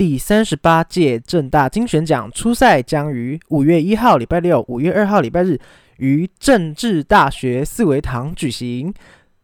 第三十八届正大精选奖初赛将于五月一号礼拜六、五月二号礼拜日于政治大学四维堂举行。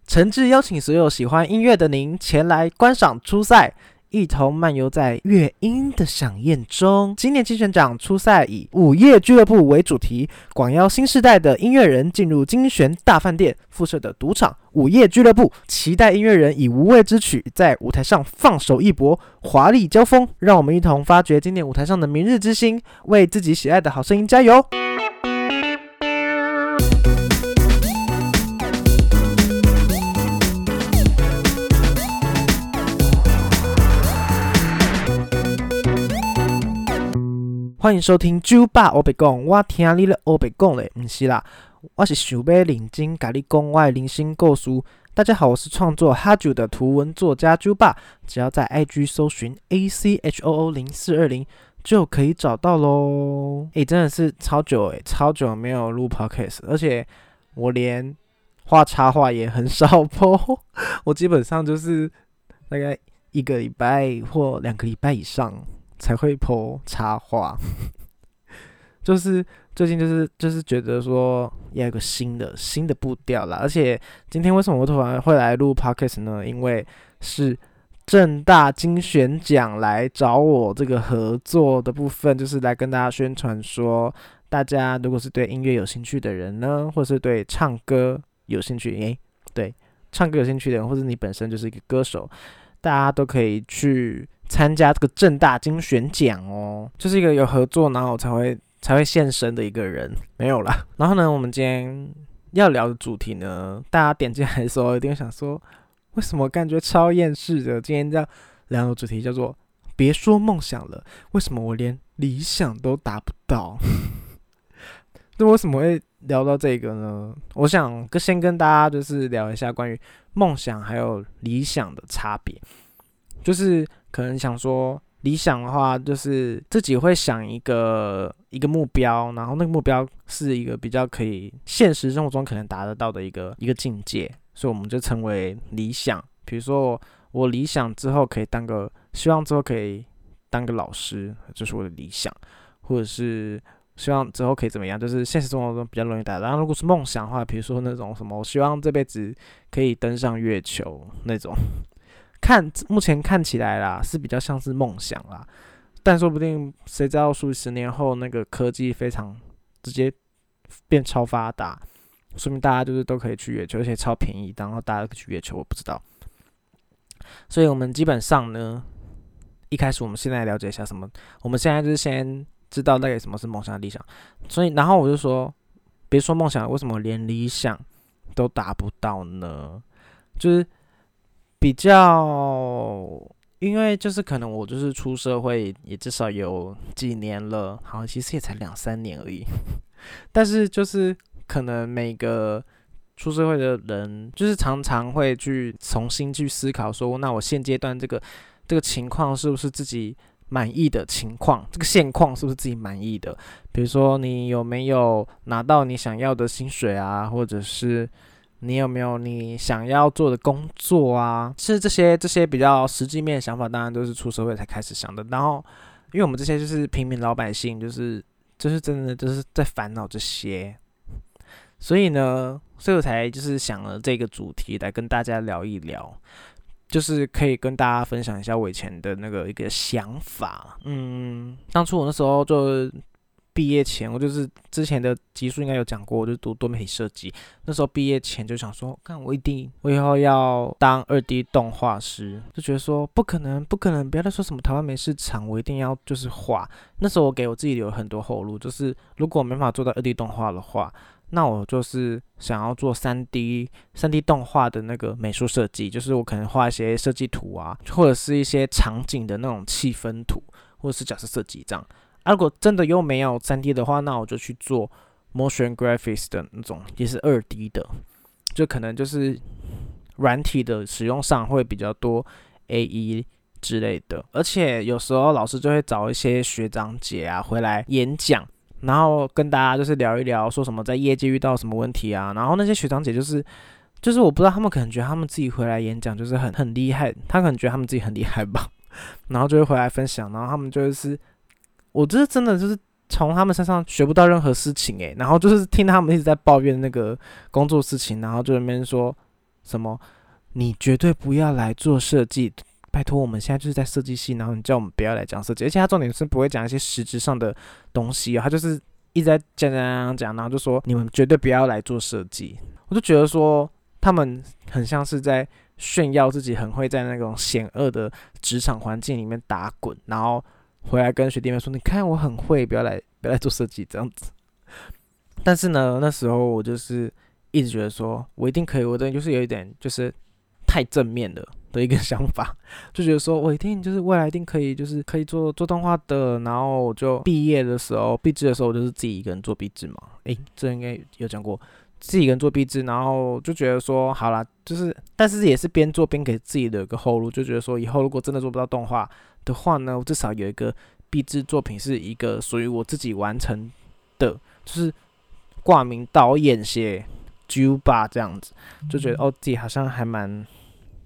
诚挚邀请所有喜欢音乐的您前来观赏初赛。一同漫游在乐音的响宴中。今年金选奖初赛以午夜俱乐部为主题，广邀新时代的音乐人进入金选大饭店附设的赌场午夜俱乐部，期待音乐人以无畏之曲在舞台上放手一搏，华丽交锋。让我们一同发掘今年舞台上的明日之星，为自己喜爱的好声音加油！欢迎收听酒吧我白讲，我听你的我白讲嘞，唔是啦，我是想要认真甲你讲我的零星故事。大家好，我是创作哈酒的图文作家酒吧，只要在 IG 搜寻 A C H O O 零四二零就可以找到喽。诶，真的是超久诶，超久没有录 Podcast，而且我连画插画也很少播，我基本上就是大概一个礼拜或两个礼拜以上。才会剖插画，就是最近就是就是觉得说要有个新的新的步调啦。而且今天为什么我突然会来录 podcast 呢？因为是正大精选奖来找我这个合作的部分，就是来跟大家宣传说，大家如果是对音乐有兴趣的人呢，或是对唱歌有兴趣，诶，对唱歌有兴趣的人，或者你本身就是一个歌手，大家都可以去。参加这个正大精选奖哦，就是一个有合作，然后才会才会现身的一个人，没有啦。然后呢，我们今天要聊的主题呢，大家点进来的时候一定想说，为什么感觉超厌世的？今天这样聊的主题叫做“别说梦想了”，为什么我连理想都达不到？那为什么会聊到这个呢？我想先跟大家就是聊一下关于梦想还有理想的差别，就是。可能想说理想的话，就是自己会想一个一个目标，然后那个目标是一个比较可以现实生活中可能达得到的一个一个境界，所以我们就称为理想。比如说我理想之后可以当个，希望之后可以当个老师，这是我的理想，或者是希望之后可以怎么样，就是现实生活中比较容易达到。然后如果是梦想的话，比如说那种什么，我希望这辈子可以登上月球那种。看目前看起来啦，是比较像是梦想啦，但说不定谁知道数十年后那个科技非常直接变超发达，说明大家就是都可以去月球，而且超便宜，然后大家去月球，我不知道。所以我们基本上呢，一开始我们现在了解一下什么，我们现在就是先知道那个什么是梦想理想，所以然后我就说，别说梦想，为什么连理想都达不到呢？就是。比较，因为就是可能我就是出社会也至少有几年了，好，其实也才两三年而已。但是就是可能每个出社会的人，就是常常会去重新去思考说，那我现阶段这个这个情况是不是自己满意的情况？这个现况是不是自己满意的？比如说你有没有拿到你想要的薪水啊，或者是？你有没有你想要做的工作啊？是这些这些比较实际面想法，当然都是出社会才开始想的。然后，因为我们这些就是平民老百姓，就是就是真的就是在烦恼这些，所以呢，所以我才就是想了这个主题来跟大家聊一聊，就是可以跟大家分享一下我以前的那个一个想法。嗯，当初我那时候就。毕业前，我就是之前的集数应该有讲过，我就读多媒体设计。那时候毕业前就想说，看我一定，我以后要当二 D 动画师，就觉得说不可能，不可能，不要再说什么台湾没市场，我一定要就是画。那时候我给我自己留很多后路，就是如果没法做到二 D 动画的话，那我就是想要做三 D 三 D 动画的那个美术设计，就是我可能画一些设计图啊，或者是一些场景的那种气氛图，或者是角色设计这样。如果真的又没有三 D 的话，那我就去做 motion graphics 的那种，也是二 D 的，就可能就是软体的使用上会比较多 AE 之类的。而且有时候老师就会找一些学长姐啊回来演讲，然后跟大家就是聊一聊，说什么在业界遇到什么问题啊。然后那些学长姐就是就是我不知道他们可能觉得他们自己回来演讲就是很很厉害，他可能觉得他们自己很厉害吧。然后就会回来分享，然后他们就是，我这真的就是从他们身上学不到任何事情诶，然后就是听他们一直在抱怨那个工作事情，然后就那边说什么你绝对不要来做设计，拜托我们现在就是在设计系，然后你叫我们不要来讲设计，而且他重点是不会讲一些实质上的东西，他就是一直在讲讲讲讲，然后就说你们绝对不要来做设计，我就觉得说他们很像是在。炫耀自己很会在那种险恶的职场环境里面打滚，然后回来跟学弟妹说：“你看我很会，不要来，不要来做设计这样子。”但是呢，那时候我就是一直觉得说，我一定可以，我的就是有一点就是太正面的的一个想法，就觉得说我一定就是未来一定可以，就是可以做做动画的。然后我就毕业的时候，毕制的时候，我就是自己一个人做毕制嘛。诶，这应该有讲过。自己一个人做壁纸，然后就觉得说好了，就是，但是也是边做边给自己的一个后路，就觉得说以后如果真的做不到动画的话呢，我至少有一个壁纸作品是一个属于我自己完成的，就是挂名导演写 Juba 这样子，就觉得哦自己好像还蛮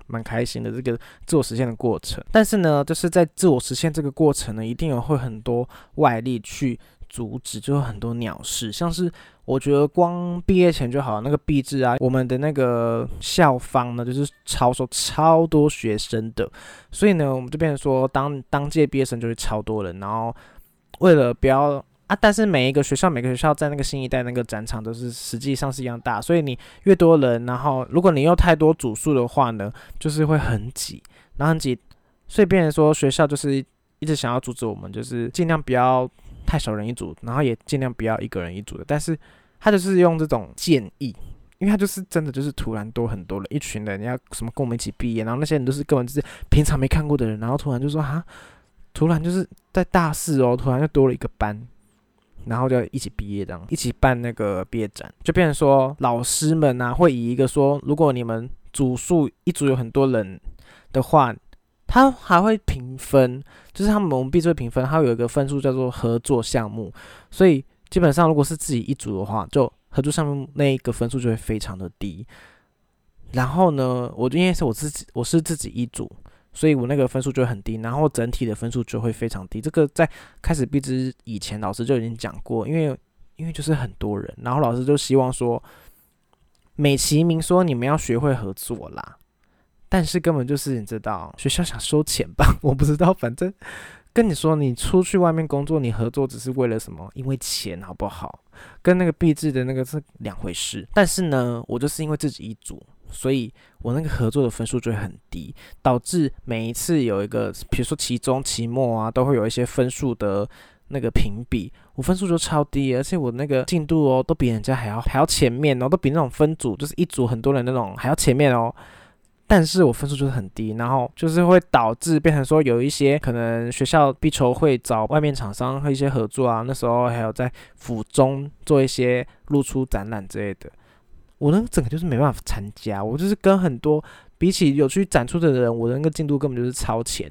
蛮开心的这个自我实现的过程。但是呢，就是在自我实现这个过程呢，一定有会很多外力去。阻止就有很多鸟事，像是我觉得光毕业前就好，那个毕制啊，我们的那个校方呢，就是超收超多学生的，所以呢，我们就变成说当当届毕业生就是超多人，然后为了不要啊，但是每一个学校每个学校在那个新一代那个展场都是实际上是一样大，所以你越多人，然后如果你又太多组数的话呢，就是会很挤，然后很挤，所以变成说学校就是一直想要阻止我们，就是尽量不要。太少人一组，然后也尽量不要一个人一组的。但是他就是用这种建议，因为他就是真的就是突然多很多人，一群人你要什么跟我们一起毕业，然后那些人都是根本就是平常没看过的人，然后突然就说哈，突然就是在大四哦，突然又多了一个班，然后就一起毕业这样，一起办那个毕业展，就变成说老师们啊会以一个说，如果你们组数一组有很多人的话。他还会评分，就是他们我们毕业评分，它有一个分数叫做合作项目，所以基本上如果是自己一组的话，就合作项目那一个分数就会非常的低。然后呢，我因为是我自己，我是自己一组，所以我那个分数就会很低，然后整体的分数就会非常低。这个在开始毕之以前，老师就已经讲过，因为因为就是很多人，然后老师就希望说，美其名说你们要学会合作啦。但是根本就是你知道学校想收钱吧？我不知道，反正跟你说，你出去外面工作，你合作只是为了什么？因为钱，好不好？跟那个币制的那个是两回事。但是呢，我就是因为自己一组，所以我那个合作的分数就会很低，导致每一次有一个，比如说期中、期末啊，都会有一些分数的那个评比，我分数就超低，而且我那个进度哦，都比人家还要还要前面哦，都比那种分组就是一组很多人那种还要前面哦。但是我分数就是很低，然后就是会导致变成说有一些可能学校必筹会找外面厂商和一些合作啊，那时候还有在府中做一些露出展览之类的，我那个整个就是没办法参加，我就是跟很多比起有去展出的人，我的那个进度根本就是超前，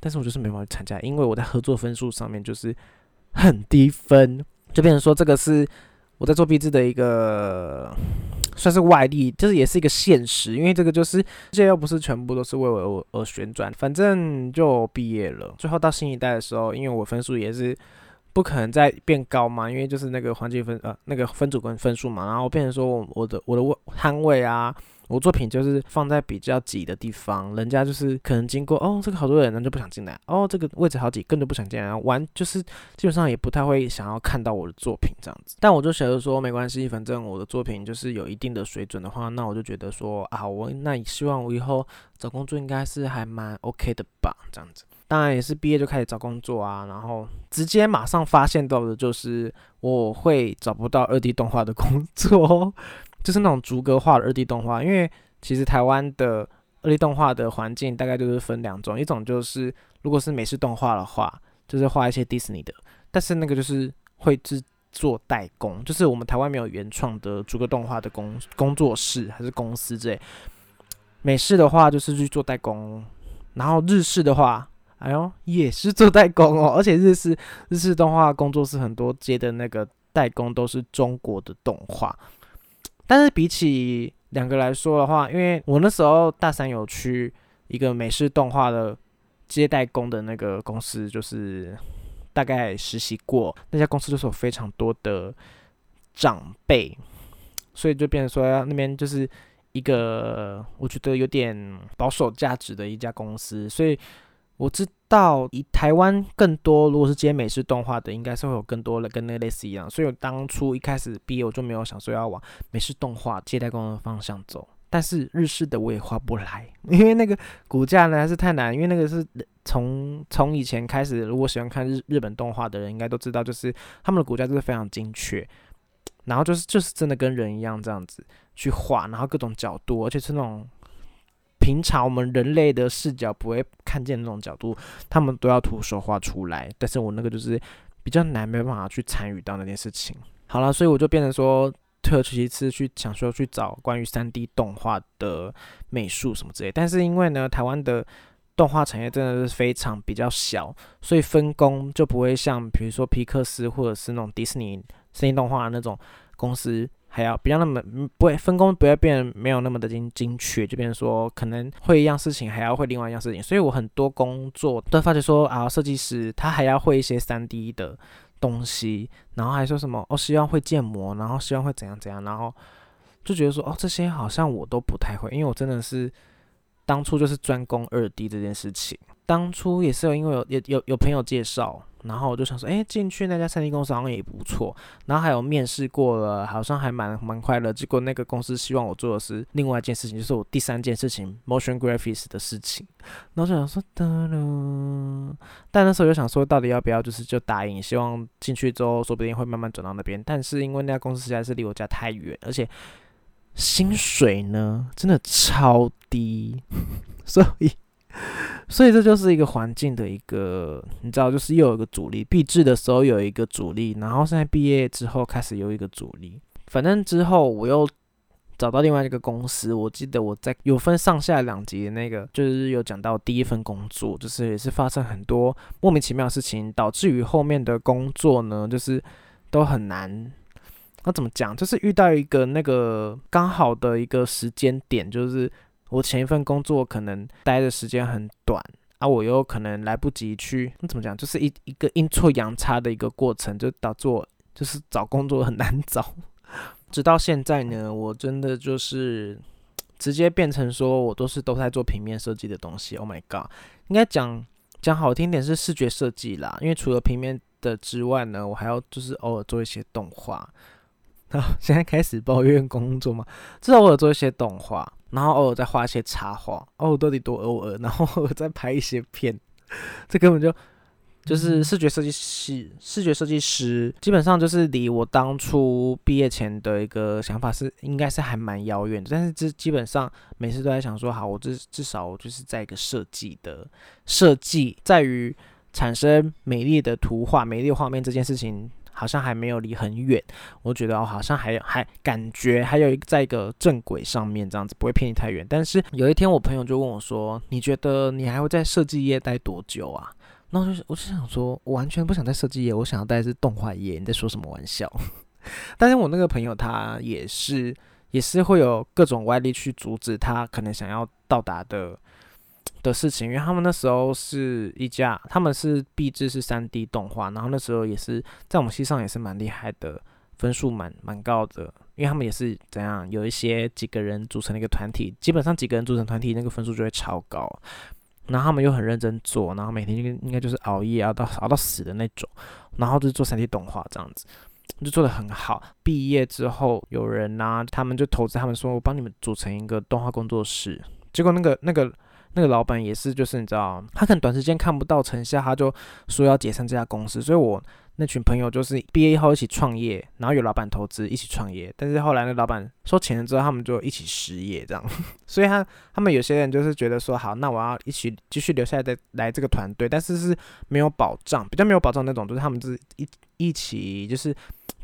但是我就是没办法参加，因为我在合作分数上面就是很低分，就变成说这个是我在做 B 制的一个。算是外力，就是也是一个现实，因为这个就是这又不是全部都是为我而旋转，反正就毕业了。最后到新一代的时候，因为我分数也是不可能再变高嘛，因为就是那个环境分呃那个分组跟分数嘛，然后变成说我我的我的摊位啊。我作品就是放在比较挤的地方，人家就是可能经过哦，这个好多人，那就不想进来哦，这个位置好挤，更就不想进来，玩就是基本上也不太会想要看到我的作品这样子。但我就觉得说没关系，反正我的作品就是有一定的水准的话，那我就觉得说啊，我那希望我以后找工作应该是还蛮 OK 的吧，这样子。当然也是毕业就开始找工作啊，然后直接马上发现到的就是我会找不到二 D 动画的工作。就是那种逐格化的二 D 动画，因为其实台湾的二 D 动画的环境大概就是分两种，一种就是如果是美式动画的话，就是画一些迪士尼的，但是那个就是会制作代工，就是我们台湾没有原创的逐格动画的工工作室还是公司之类。美式的话就是去做代工，然后日式的话，哎呦也是做代工哦，而且日式日式动画工作室很多接的那个代工都是中国的动画。但是比起两个来说的话，因为我那时候大三有去一个美式动画的接待工的那个公司，就是大概实习过，那家公司就是有非常多的长辈，所以就变成说那边就是一个我觉得有点保守价值的一家公司，所以我知道以台湾更多如果是接美式动画的，应该是会有更多的跟那类似一样，所以我当初一开始毕业我就没有想说要往美式动画接待工的方向走。但是日式的我也画不来，因为那个骨架呢还是太难。因为那个是从从以前开始，如果喜欢看日日本动画的人应该都知道，就是他们的骨架就是非常精确，然后就是就是真的跟人一样这样子去画，然后各种角度，而且是那种平常我们人类的视角不会看见那种角度，他们都要徒手画出来。但是我那个就是比较难，没办法去参与到那件事情。好了，所以我就变成说。退而求其次去想说去找关于三 D 动画的美术什么之类，但是因为呢，台湾的动画产业真的是非常比较小，所以分工就不会像比如说皮克斯或者是那种迪士尼三 D 动画那种公司还要不要那么不会分工不会变没有那么的精精确，就变成说可能会一样事情还要会另外一样事情，所以我很多工作都发觉说啊，设计师他还要会一些三 D 的。东西，然后还说什么哦，希望会建模，然后希望会怎样怎样，然后就觉得说哦，这些好像我都不太会，因为我真的是当初就是专攻二 D 这件事情，当初也是有因为有有有有朋友介绍。然后我就想说，哎，进去那家三 D 公司好像也不错。然后还有面试过了，好像还蛮蛮快乐。结果那个公司希望我做的是另外一件事情，就是我第三件事情，motion graphics 的事情。然后就想说，得了。但那时候就想说，到底要不要就是就答应？希望进去之后，说不定会慢慢转到那边。但是因为那家公司实在是离我家太远，而且薪水呢真的超低，所以。所以这就是一个环境的一个，你知道，就是又有一个阻力。毕制的时候有一个阻力，然后现在毕业之后开始有一个阻力。反正之后我又找到另外一个公司，我记得我在有分上下两集的那个，就是有讲到第一份工作，就是也是发生很多莫名其妙的事情，导致于后面的工作呢，就是都很难。那怎么讲？就是遇到一个那个刚好的一个时间点，就是。我前一份工作可能待的时间很短啊，我又可能来不及去，那怎么讲？就是一一个阴错阳差的一个过程，就导致我就是找工作很难找。直到现在呢，我真的就是直接变成说我都是都在做平面设计的东西。Oh my god，应该讲讲好听点是视觉设计啦，因为除了平面的之外呢，我还要就是偶尔做一些动画。现在开始抱怨工作嘛，至少我有做一些动画，然后偶尔再画一些插画，哦，到底多偶尔，然后我再拍一些片，这根本就就是视觉设计师，视觉设计师基本上就是离我当初毕业前的一个想法是，应该是还蛮遥远的。但是这基本上每次都在想说，好，我至至少就是在一个设计的设计，在于产生美丽的图画、美丽画面这件事情。好像还没有离很远，我觉得哦，好像还有还感觉还有一个在一个正轨上面这样子，不会偏离太远。但是有一天，我朋友就问我说：“你觉得你还会在设计业待多久啊？”那我就我就想说，我完全不想在设计业，我想要待是动画业。你在说什么玩笑？但是我那个朋友他也是也是会有各种外力去阻止他可能想要到达的。的事情，因为他们那时候是一家，他们是毕制是三 D 动画，然后那时候也是在我们系上也是蛮厉害的，分数蛮蛮高的，因为他们也是怎样，有一些几个人组成一个团体，基本上几个人组成团体，那个分数就会超高，然后他们又很认真做，然后每天就应该就是熬夜熬到熬到死的那种，然后就是做三 D 动画这样子，就做的很好。毕业之后有人呐，他们就投资，他们说我帮你们组成一个动画工作室，结果那个那个。那个老板也是，就是你知道，他可能短时间看不到成效，他就说要解散这家公司。所以我那群朋友就是毕业以后一起创业，然后有老板投资一起创业。但是后来那老板收钱了之后，他们就一起失业这样。所以他他们有些人就是觉得说，好，那我要一起继续留下来的来这个团队，但是是没有保障，比较没有保障那种，就是他们是一一起就是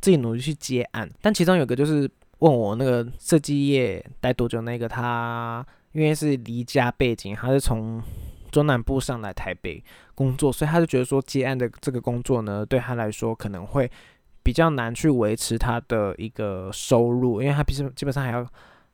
自己努力去接案。但其中有个就是问我那个设计业待多久那个他。因为是离家背景，他是从中南部上来台北工作，所以他就觉得说接案的这个工作呢，对他来说可能会比较难去维持他的一个收入，因为他必须基本上还要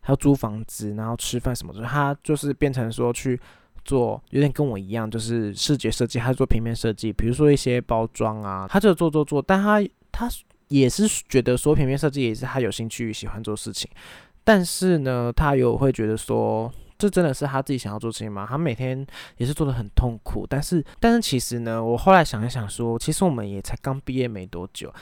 还要租房子，然后吃饭什么的，他就是变成说去做，有点跟我一样，就是视觉设计，他做平面设计，比如说一些包装啊，他就做做做，但他他也是觉得说平面设计也是他有兴趣喜欢做事情，但是呢，他有会觉得说。这真的是他自己想要做事情吗？他每天也是做的很痛苦，但是，但是其实呢，我后来想一想，说其实我们也才刚毕业没多久，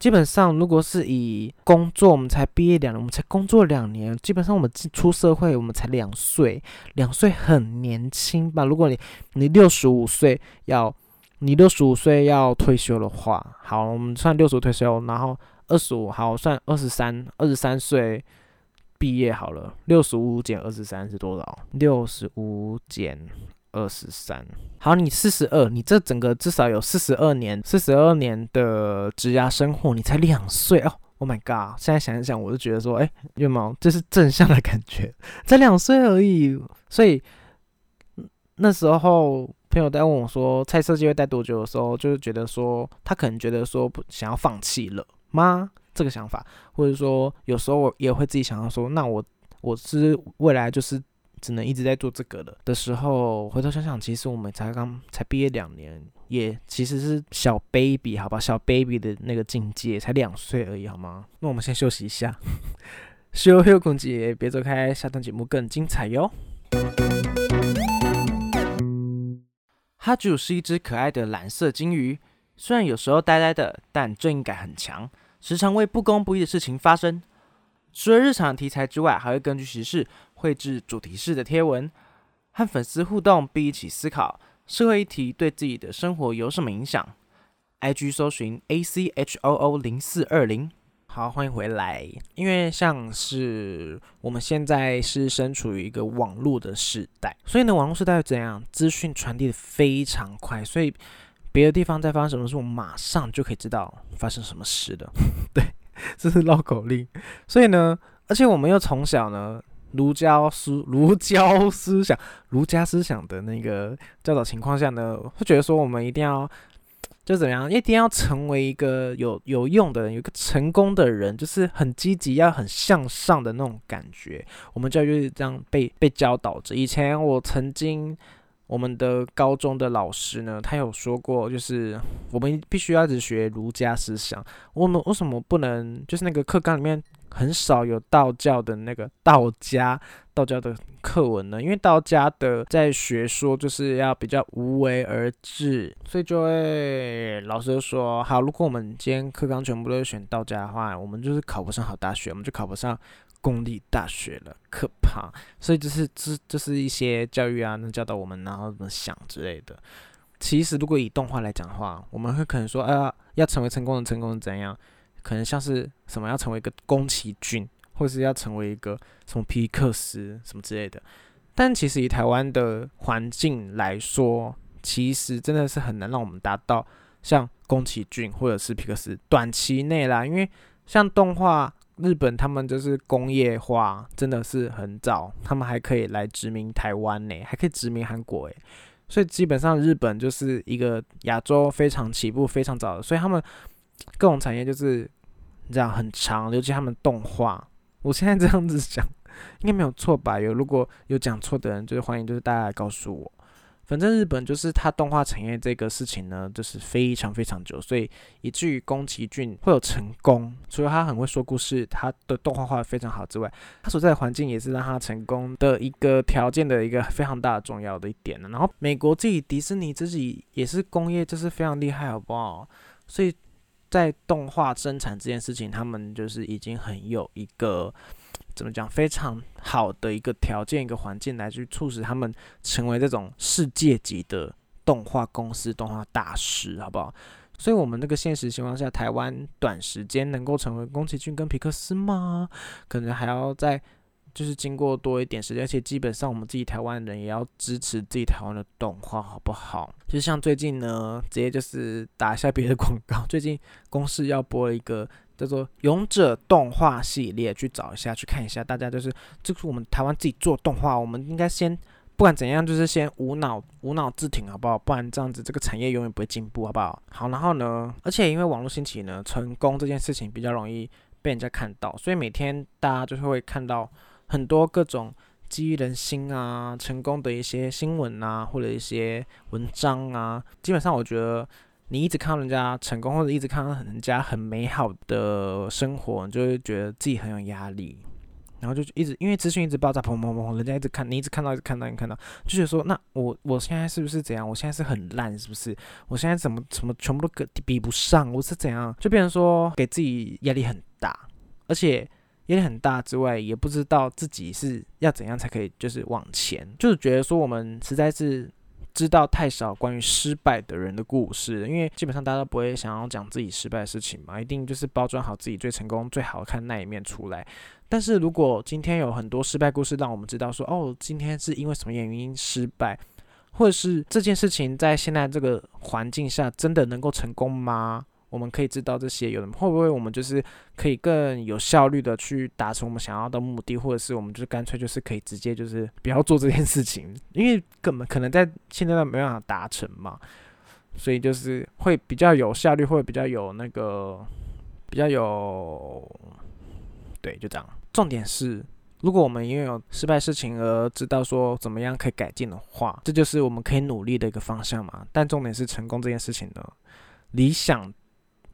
基本上如果是以工作，我们才毕业两年，我们才工作两年，基本上我们出社会，我们才两岁，两岁很年轻吧？如果你你六十五岁要，你六十五岁要退休的话，好，我们算六十五退休，然后二十五，好，算二十三，二十三岁。毕业好了，六十五减二十三是多少？六十五减二十三，好，你四十二，你这整个至少有四十二年，四十二年的职涯生活，你才两岁哦！Oh my god！现在想一想，我就觉得说，哎，有没有这是正向的感觉？才两岁而已，所以那时候朋友在问我说，菜设计会待多久的时候，就是觉得说，他可能觉得说，不想要放弃了吗？这个想法，或者说有时候我也会自己想要说，那我我是未来就是只能一直在做这个的的时候，回头想想，其实我们才刚才毕业两年，也其实是小 baby 好吧，小 baby 的那个境界，才两岁而已好吗？那我们先休息一下，休休空姐别走开，下段节目更精彩哟。哈主是一只可爱的蓝色金鱼，虽然有时候呆呆的，但正义感很强。时常为不公不义的事情发生。除了日常题材之外，还会根据时事绘制主题式的贴文，和粉丝互动，并一起思考社会议题对自己的生活有什么影响。IG 搜寻 A C H O O 零四二零。好，欢迎回来。因为像是我们现在是身处于一个网络的时代，所以呢，网络时代怎样？资讯传递的非常快，所以。别的地方在发生什么事，我马上就可以知道发生什么事的。对，这是绕口令。所以呢，而且我们又从小呢，儒家思儒家思想、儒家思想的那个教导情况下呢，会觉得说我们一定要就怎么样，一定要成为一个有有用的人，有一个成功的人，就是很积极、要很向上的那种感觉。我们教育就这样被被教导着。以前我曾经。我们的高中的老师呢，他有说过，就是我们必须要只学儒家思想。我们为什么不能，就是那个课纲里面很少有道教的那个道家道教的课文呢？因为道家的在学说就是要比较无为而治，所以就会老师就说，好，如果我们今天课纲全部都选道家的话，我们就是考不上好大学，我们就考不上。公立大学了，可怕！所以就是这这是一些教育啊，能教导我们然后怎么想之类的。其实如果以动画来讲的话，我们会可能说，啊，要成为成功的成功怎样？可能像是什么要成为一个宫崎骏，或是要成为一个什么皮克斯什么之类的。但其实以台湾的环境来说，其实真的是很难让我们达到像宫崎骏或者是皮克斯短期内啦，因为像动画。日本他们就是工业化，真的是很早，他们还可以来殖民台湾呢，还可以殖民韩国诶。所以基本上日本就是一个亚洲非常起步非常早的，所以他们各种产业就是这样很长，尤其他们动画。我现在这样子讲，应该没有错吧？有如果有讲错的人，就是欢迎就是大家来告诉我。反正日本就是它动画产业这个事情呢，就是非常非常久，所以以至于宫崎骏会有成功，除了他很会说故事，他的动画画的非常好之外，他所在的环境也是让他成功的一个条件的一个非常大的重要的一点呢。然后美国自己迪士尼自己也是工业，就是非常厉害，好不好？所以在动画生产这件事情，他们就是已经很有一个。怎么讲？非常好的一个条件、一个环境，来去促使他们成为这种世界级的动画公司、动画大师，好不好？所以，我们这个现实情况下，台湾短时间能够成为宫崎骏跟皮克斯吗？可能还要再就是经过多一点时间，而且基本上我们自己台湾人也要支持自己台湾的动画，好不好？就像最近呢，直接就是打一下别的广告，最近公司要播一个。叫做《勇者动画》系列，去找一下，去看一下。大家就是，这是我们台湾自己做动画，我们应该先不管怎样，就是先无脑无脑自挺，好不好？不然这样子，这个产业永远不会进步，好不好？好，然后呢，而且因为网络兴起呢，成功这件事情比较容易被人家看到，所以每天大家就是会看到很多各种激励人心啊、成功的一些新闻啊，或者一些文章啊，基本上我觉得你一直看到人家成功，或者一直看到人家很美好的生活，你就会觉得自己很有压力。然后就一直因为资讯一直爆炸，砰砰砰，人家一直看，你一直看到，一直看到，你看到，就觉得说，那我我现在是不是怎样？我现在是很烂，是不是？我现在怎么怎么全部都比不上？我是怎样？就变成说给自己压力很大，而且压力很大之外，也不知道自己是要怎样才可以就是往前，就是觉得说我们实在是。知道太少关于失败的人的故事，因为基本上大家都不会想要讲自己失败的事情嘛，一定就是包装好自己最成功、最好看那一面出来。但是如果今天有很多失败故事，让我们知道说，哦，今天是因为什么原因失败，或者是这件事情在现在这个环境下真的能够成功吗？我们可以知道这些，有的会不会我们就是可以更有效率的去达成我们想要的目的，或者是我们就干脆就是可以直接就是不要做这件事情，因为根本可能在现在都没办法达成嘛，所以就是会比较有效率，会比较有那个比较有，对，就这样。重点是，如果我们因为有失败事情而知道说怎么样可以改进的话，这就是我们可以努力的一个方向嘛。但重点是成功这件事情呢，理想。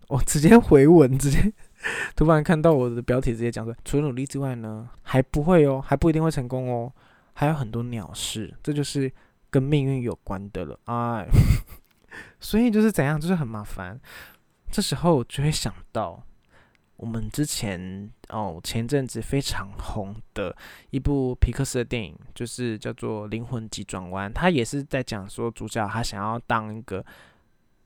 我直接回文，直接突然看到我的标题，直接讲说，除了努力之外呢，还不会哦，还不一定会成功哦，还有很多鸟事，这就是跟命运有关的了，哎，所以就是怎样，就是很麻烦。这时候就会想到我们之前哦，前阵子非常红的一部皮克斯的电影，就是叫做《灵魂急转弯》，它也是在讲说主角他想要当一个。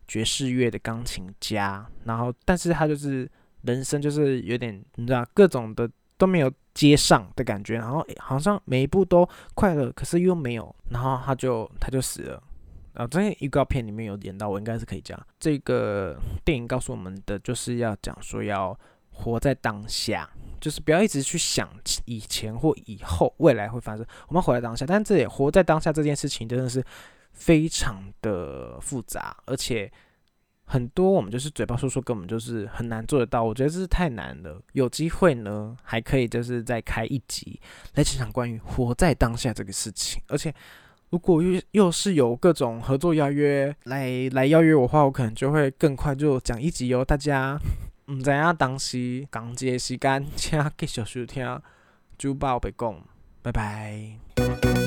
爵士乐的钢琴家，然后，但是他就是人生就是有点，你知道，各种的都没有接上的感觉，然后好像每一步都快乐，可是又没有，然后他就他就死了。啊，这预告片里面有演到，我应该是可以讲，这个电影告诉我们的就是要讲说要活在当下，就是不要一直去想以前或以后未来会发生，我们活在当下。但这也活在当下这件事情真的是。非常的复杂，而且很多我们就是嘴巴说说，根本就是很难做得到。我觉得这是太难了。有机会呢，还可以就是再开一集来讲讲关于活在当下这个事情。而且如果又又是有各种合作邀约来来邀约我的话，我可能就会更快就讲一集哦。大家唔知影当时讲节时间，请继续收听，就报备讲，拜拜。